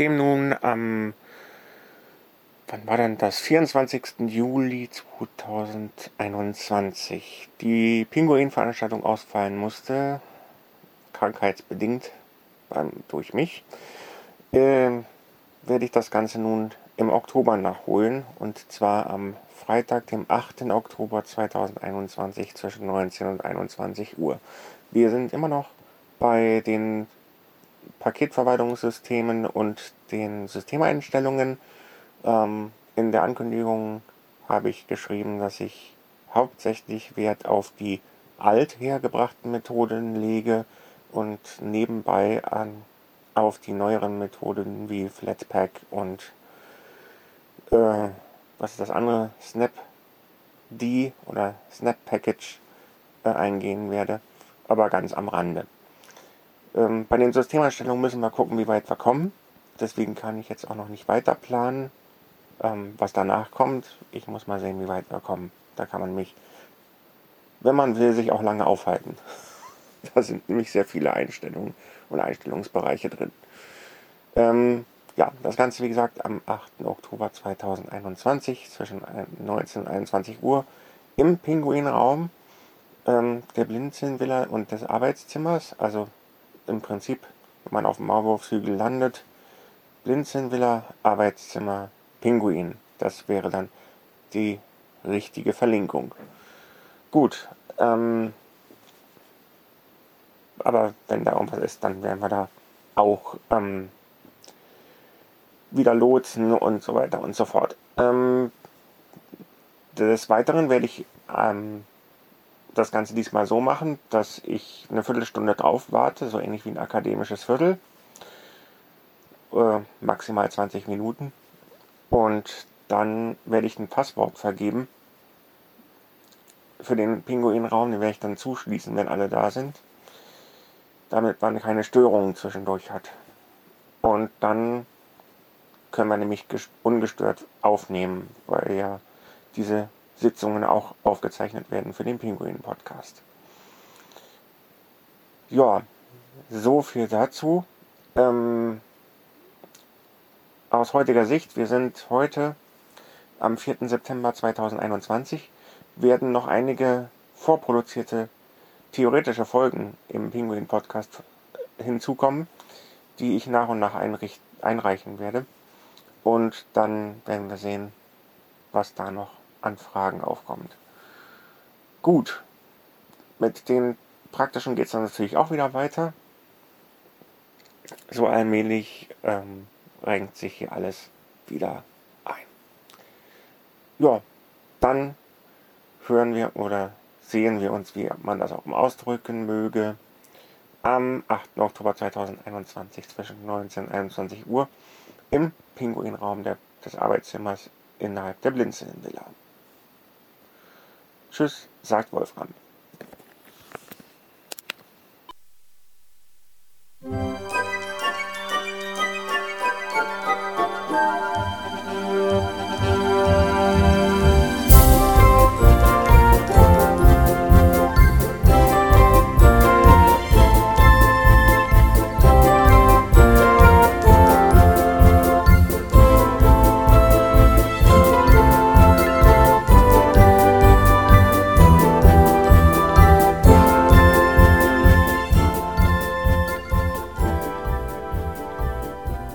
Nachdem nun am, wann war denn das? 24. Juli 2021 die Pinguin-Veranstaltung ausfallen musste, krankheitsbedingt beim, durch mich, äh, werde ich das Ganze nun im Oktober nachholen und zwar am Freitag, dem 8. Oktober 2021 zwischen 19 und 21 Uhr. Wir sind immer noch bei den Paketverwaltungssystemen und den Systemeinstellungen. Ähm, in der Ankündigung habe ich geschrieben, dass ich hauptsächlich Wert auf die althergebrachten Methoden lege und nebenbei an, auf die neueren Methoden wie Flatpak und äh, was ist das andere? Snap-D oder Snap-Package äh, eingehen werde, aber ganz am Rande. Ähm, bei den Systemeinstellungen müssen wir gucken, wie weit wir kommen. Deswegen kann ich jetzt auch noch nicht weiter planen, ähm, was danach kommt. Ich muss mal sehen, wie weit wir kommen. Da kann man mich, wenn man will, sich auch lange aufhalten. da sind nämlich sehr viele Einstellungen und Einstellungsbereiche drin. Ähm, ja, das Ganze, wie gesagt, am 8. Oktober 2021 zwischen 19 und 21 Uhr im Pinguinraum ähm, der Blinzelnvilla und des Arbeitszimmers. Also im Prinzip, wenn man auf dem Maulwurfshügel landet, Blinzelnvilla, Arbeitszimmer, Pinguin. Das wäre dann die richtige Verlinkung. Gut, ähm, aber wenn da irgendwas ist, dann werden wir da auch ähm, wieder lotsen und so weiter und so fort. Ähm, des Weiteren werde ich ähm, das Ganze diesmal so machen, dass ich eine Viertelstunde drauf warte, so ähnlich wie ein akademisches Viertel. Äh, maximal 20 Minuten. Und dann werde ich ein Passwort vergeben für den Pinguinraum, den werde ich dann zuschließen, wenn alle da sind. Damit man keine Störungen zwischendurch hat. Und dann können wir nämlich ungestört aufnehmen, weil ja diese Sitzungen auch aufgezeichnet werden für den Pinguin-Podcast. Ja, so viel dazu. Ähm, aus heutiger Sicht, wir sind heute am 4. September 2021, werden noch einige vorproduzierte theoretische Folgen im Pinguin-Podcast hinzukommen, die ich nach und nach einreichen werde. Und dann werden wir sehen, was da noch an Fragen aufkommt. Gut, mit den praktischen geht es dann natürlich auch wieder weiter. So allmählich ähm, renkt sich hier alles wieder ein. Ja, dann hören wir oder sehen wir uns, wie man das auch ausdrücken möge, am 8. Oktober 2021 zwischen 19 und 21 Uhr im Pinguinraum der, des Arbeitszimmers innerhalb der Blinzelnvilla. Tschüss, sagt Wolfram.